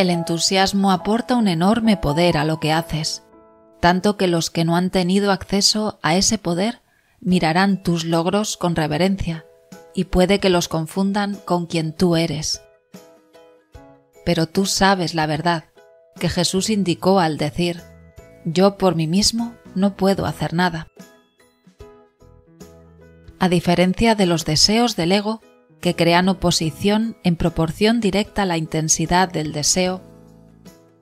El entusiasmo aporta un enorme poder a lo que haces, tanto que los que no han tenido acceso a ese poder mirarán tus logros con reverencia y puede que los confundan con quien tú eres. Pero tú sabes la verdad que Jesús indicó al decir, yo por mí mismo no puedo hacer nada. A diferencia de los deseos del ego, que crean oposición en proporción directa a la intensidad del deseo,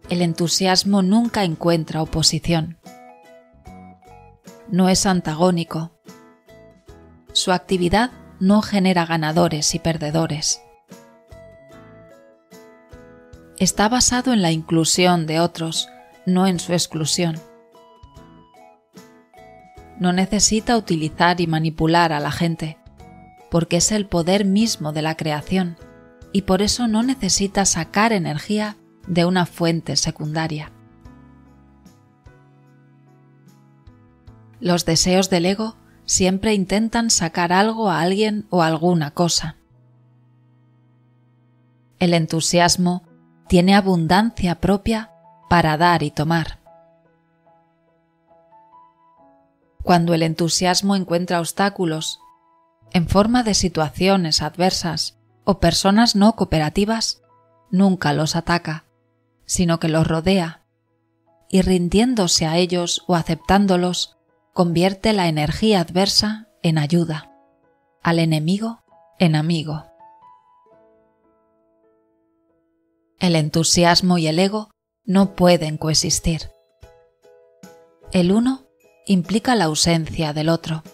el entusiasmo nunca encuentra oposición. No es antagónico. Su actividad no genera ganadores y perdedores. Está basado en la inclusión de otros, no en su exclusión. No necesita utilizar y manipular a la gente porque es el poder mismo de la creación y por eso no necesita sacar energía de una fuente secundaria. Los deseos del ego siempre intentan sacar algo a alguien o alguna cosa. El entusiasmo tiene abundancia propia para dar y tomar. Cuando el entusiasmo encuentra obstáculos en forma de situaciones adversas o personas no cooperativas, nunca los ataca, sino que los rodea, y rindiéndose a ellos o aceptándolos, convierte la energía adversa en ayuda, al enemigo en amigo. El entusiasmo y el ego no pueden coexistir. El uno implica la ausencia del otro.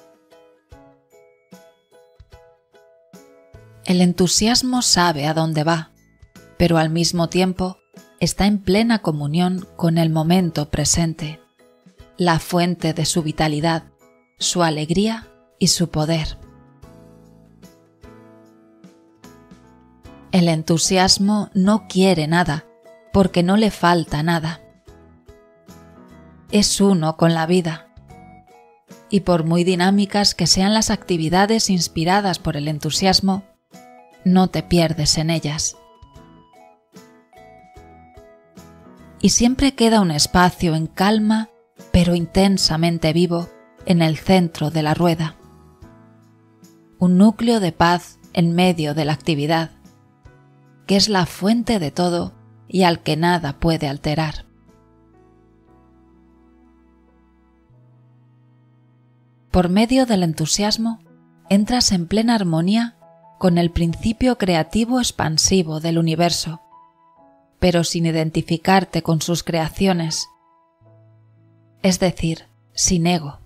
El entusiasmo sabe a dónde va, pero al mismo tiempo está en plena comunión con el momento presente, la fuente de su vitalidad, su alegría y su poder. El entusiasmo no quiere nada, porque no le falta nada. Es uno con la vida. Y por muy dinámicas que sean las actividades inspiradas por el entusiasmo, no te pierdes en ellas. Y siempre queda un espacio en calma, pero intensamente vivo, en el centro de la rueda. Un núcleo de paz en medio de la actividad, que es la fuente de todo y al que nada puede alterar. Por medio del entusiasmo, entras en plena armonía con el principio creativo expansivo del universo, pero sin identificarte con sus creaciones, es decir, sin ego.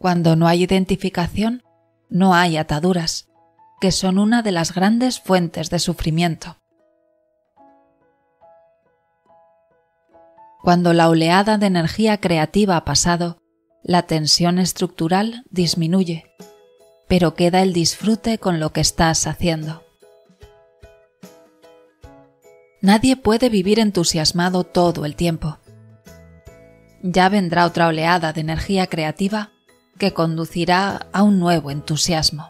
Cuando no hay identificación, no hay ataduras, que son una de las grandes fuentes de sufrimiento. Cuando la oleada de energía creativa ha pasado, la tensión estructural disminuye pero queda el disfrute con lo que estás haciendo. Nadie puede vivir entusiasmado todo el tiempo. Ya vendrá otra oleada de energía creativa que conducirá a un nuevo entusiasmo.